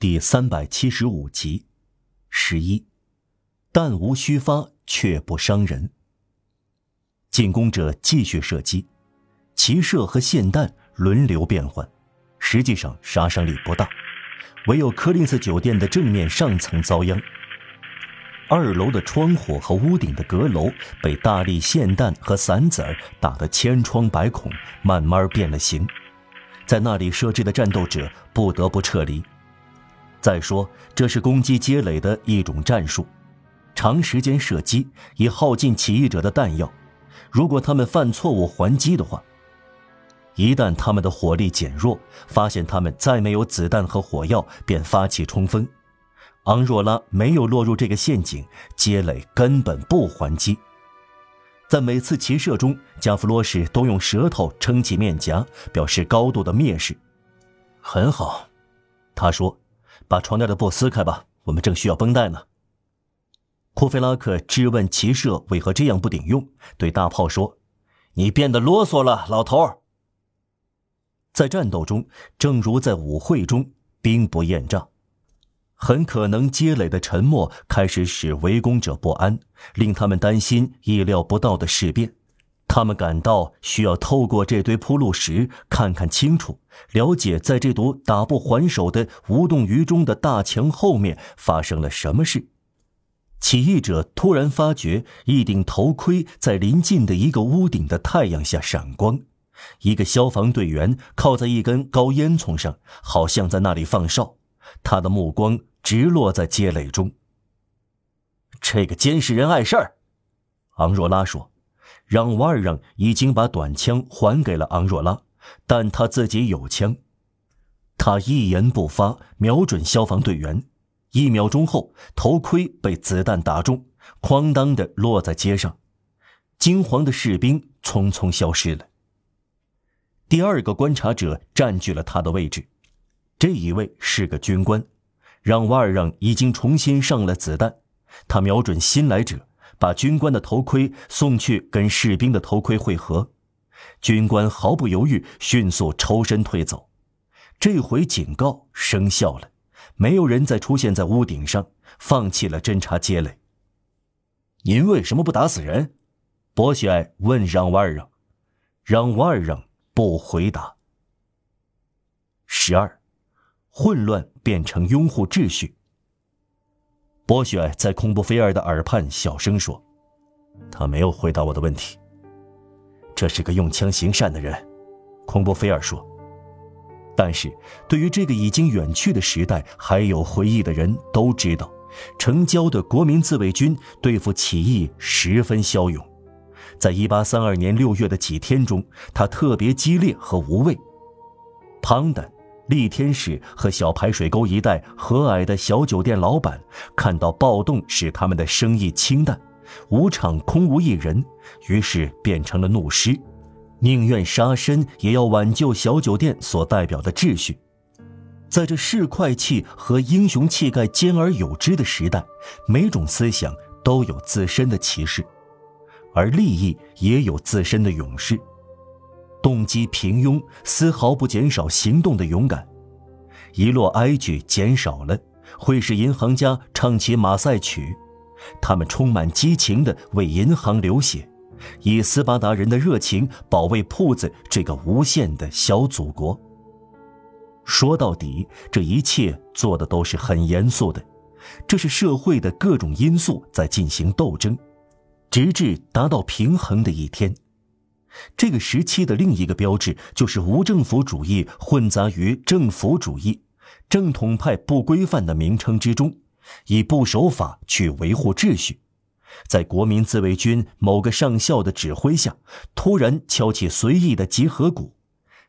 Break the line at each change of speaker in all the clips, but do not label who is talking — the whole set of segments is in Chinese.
第三百七十五集，十一，弹无虚发，却不伤人。进攻者继续射击，齐射和霰弹轮流变换，实际上杀伤力不大，唯有柯林斯酒店的正面上层遭殃。二楼的窗户和屋顶的阁楼被大力霰弹和散子儿打得千疮百孔，慢慢变了形，在那里设置的战斗者不得不撤离。再说，这是攻击街垒的一种战术，长时间射击以耗尽起义者的弹药。如果他们犯错误还击的话，一旦他们的火力减弱，发现他们再没有子弹和火药，便发起冲锋。昂若拉没有落入这个陷阱，街垒根本不还击。在每次骑射中，加弗罗什都用舌头撑起面颊，表示高度的蔑视。很好，他说。把床垫的布撕开吧，我们正需要绷带呢。库菲拉克质问骑射为何这样不顶用，对大炮说：“你变得啰嗦了，老头儿。”在战斗中，正如在舞会中，兵不厌诈，很可能积累的沉默开始使围攻者不安，令他们担心意料不到的事变。他们感到需要透过这堆铺路石看看清楚，了解在这堵打不还手的无动于衷的大墙后面发生了什么事。起义者突然发觉一顶头盔在临近的一个屋顶的太阳下闪光，一个消防队员靠在一根高烟囱上，好像在那里放哨。他的目光直落在街垒中。这个监视人碍事儿，昂若拉说。让瓦尔让已经把短枪还给了昂若拉，但他自己有枪。他一言不发，瞄准消防队员。一秒钟后，头盔被子弹打中，哐当的落在街上。惊慌的士兵匆匆消失了。第二个观察者占据了他的位置，这一位是个军官。让瓦尔让已经重新上了子弹，他瞄准新来者。把军官的头盔送去跟士兵的头盔汇合，军官毫不犹豫，迅速抽身退走。这回警告生效了，没有人再出现在屋顶上，放弃了侦察街垒。您为什么不打死人？博西埃问让瓦尔让，让瓦尔让不回答。十二，混乱变成拥护秩序。博雪在孔布菲尔的耳畔小声说：“他没有回答我的问题。这是个用枪行善的人。”孔布菲尔说。但是，对于这个已经远去的时代还有回忆的人都知道，城郊的国民自卫军对付起义十分骁勇。在1832年6月的几天中，他特别激烈和无畏。庞丹。利天使和小排水沟一带和蔼的小酒店老板看到暴动使他们的生意清淡，舞场空无一人，于是变成了怒狮，宁愿杀身也要挽救小酒店所代表的秩序。在这市侩气和英雄气概兼而有之的时代，每种思想都有自身的骑士，而利益也有自身的勇士。动机平庸，丝毫不减少行动的勇敢。一落哀剧减少了，会使银行家唱起马赛曲。他们充满激情地为银行流血，以斯巴达人的热情保卫铺子这个无限的小祖国。说到底，这一切做的都是很严肃的。这是社会的各种因素在进行斗争，直至达到平衡的一天。这个时期的另一个标志就是无政府主义混杂于政府主义、正统派不规范的名称之中，以不守法去维护秩序。在国民自卫军某个上校的指挥下，突然敲起随意的集合鼓；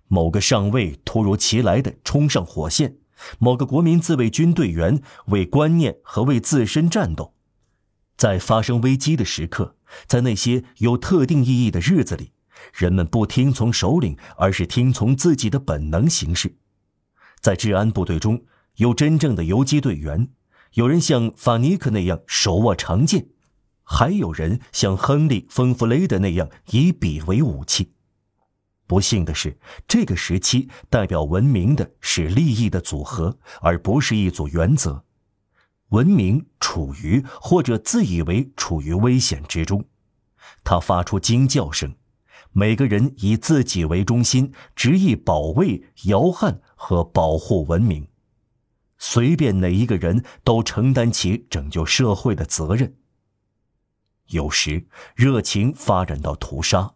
某个上尉突如其来的冲上火线；某个国民自卫军队员为观念和为自身战斗。在发生危机的时刻，在那些有特定意义的日子里。人们不听从首领，而是听从自己的本能行事。在治安部队中有真正的游击队员，有人像法尼克那样手握长剑，还有人像亨利·丰弗雷德那样以笔为武器。不幸的是，这个时期代表文明的是利益的组合，而不是一组原则。文明处于或者自以为处于危险之中，他发出惊叫声。每个人以自己为中心，执意保卫、摇撼和保护文明。随便哪一个人都承担起拯救社会的责任。有时，热情发展到屠杀。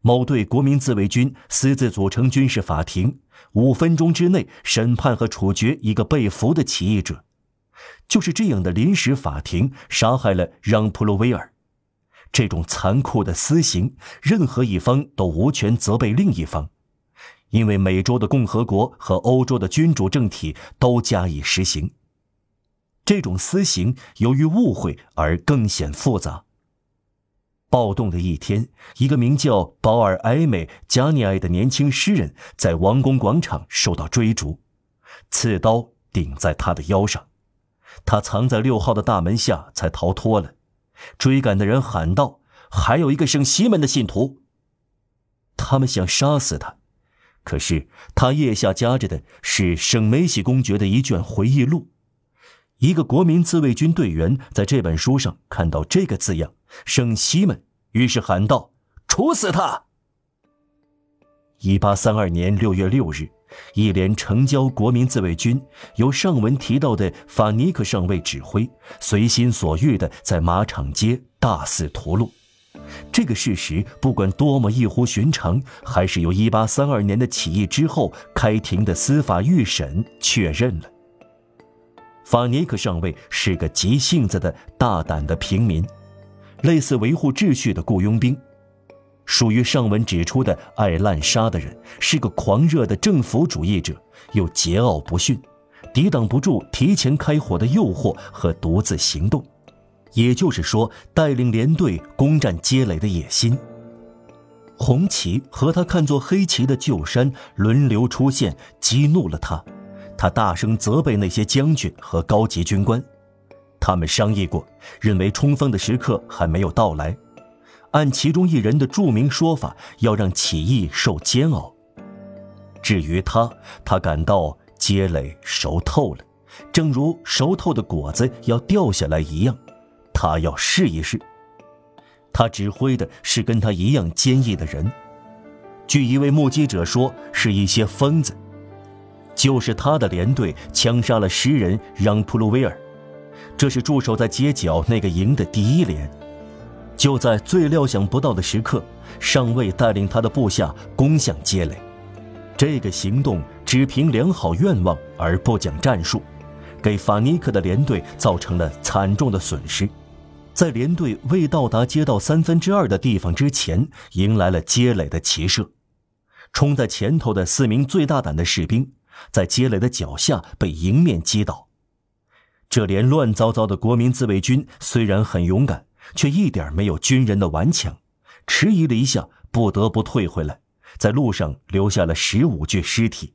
某队国民自卫军私自组成军事法庭，五分钟之内审判和处决一个被俘的起义者。就是这样的临时法庭，杀害了让·普鲁威尔。这种残酷的私刑，任何一方都无权责备另一方，因为美洲的共和国和欧洲的君主政体都加以实行。这种私刑由于误会而更显复杂。暴动的一天，一个名叫保尔·埃美·加尼埃的年轻诗人，在王宫广场受到追逐，刺刀顶在他的腰上，他藏在六号的大门下才逃脱了。追赶的人喊道：“还有一个圣西门的信徒。”他们想杀死他，可是他腋下夹着的是圣梅西公爵的一卷回忆录。一个国民自卫军队员在这本书上看到这个字样“圣西门”，于是喊道：“处死他！”一八三二年六月六日，一连城郊国民自卫军由上文提到的法尼克上尉指挥，随心所欲地在马场街大肆屠戮。这个事实不管多么异乎寻常，还是由一八三二年的起义之后开庭的司法预审确认了。法尼克上尉是个急性子的大胆的平民，类似维护秩序的雇佣兵。属于上文指出的爱滥杀的人，是个狂热的政府主义者，又桀骜不驯，抵挡不住提前开火的诱惑和独自行动，也就是说，带领连队攻占街垒的野心。红旗和他看作黑旗的旧山轮流出现，激怒了他，他大声责备那些将军和高级军官，他们商议过，认为冲锋的时刻还没有到来。按其中一人的著名说法，要让起义受煎熬。至于他，他感到街垒熟透了，正如熟透的果子要掉下来一样，他要试一试。他指挥的是跟他一样坚毅的人，据一位目击者说，是一些疯子。就是他的连队枪杀了诗人让·普鲁威尔，这是驻守在街角那个营的第一连。就在最料想不到的时刻，上尉带领他的部下攻向街垒。这个行动只凭良好愿望而不讲战术，给法尼克的连队造成了惨重的损失。在连队未到达街道三分之二的地方之前，迎来了街垒的骑射。冲在前头的四名最大胆的士兵，在街垒的脚下被迎面击倒。这连乱糟糟的国民自卫军虽然很勇敢。却一点没有军人的顽强，迟疑了一下，不得不退回来，在路上留下了十五具尸体。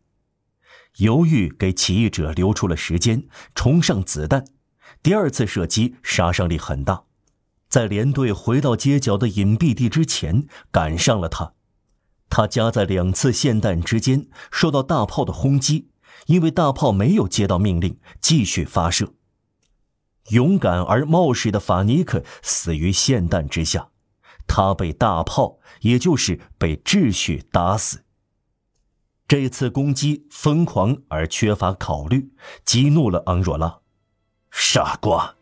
犹豫给起义者留出了时间，重上子弹。第二次射击杀伤力很大，在连队回到街角的隐蔽地之前赶上了他。他夹在两次霰弹之间，受到大炮的轰击，因为大炮没有接到命令继续发射。勇敢而冒失的法尼克死于霰弹之下，他被大炮，也就是被秩序打死。这次攻击疯狂而缺乏考虑，激怒了昂若拉。傻瓜，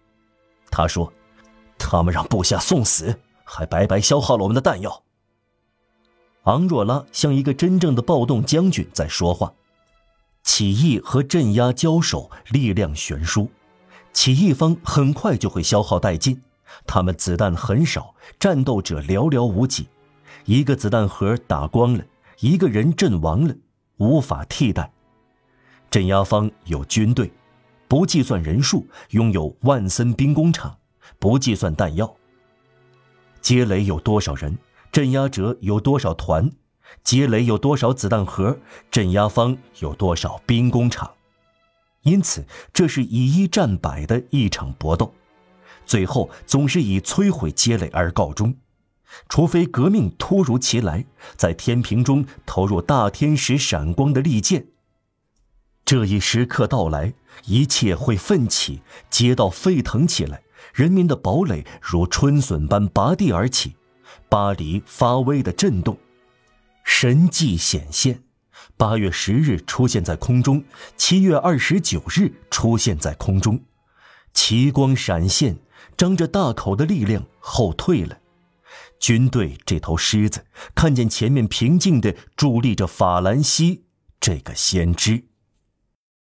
他说：“他们让部下送死，还白白消耗了我们的弹药。”昂若拉像一个真正的暴动将军在说话。起义和镇压交手，力量悬殊。起义方很快就会消耗殆尽，他们子弹很少，战斗者寥寥无几，一个子弹盒打光了，一个人阵亡了，无法替代。镇压方有军队，不计算人数，拥有万森兵工厂，不计算弹药。街垒有多少人，镇压者有多少团，街垒有多少子弹盒，镇压方有多少兵工厂。因此，这是以一战百的一场搏斗，最后总是以摧毁街垒而告终。除非革命突如其来，在天平中投入大天使闪光的利剑。这一时刻到来，一切会奋起，街道沸腾起来，人民的堡垒如春笋般拔地而起，巴黎发威的震动，神迹显现。八月十日出现在空中，七月二十九日出现在空中，奇光闪现，张着大口的力量后退了。军队这头狮子看见前面平静地伫立着法兰西这个先知。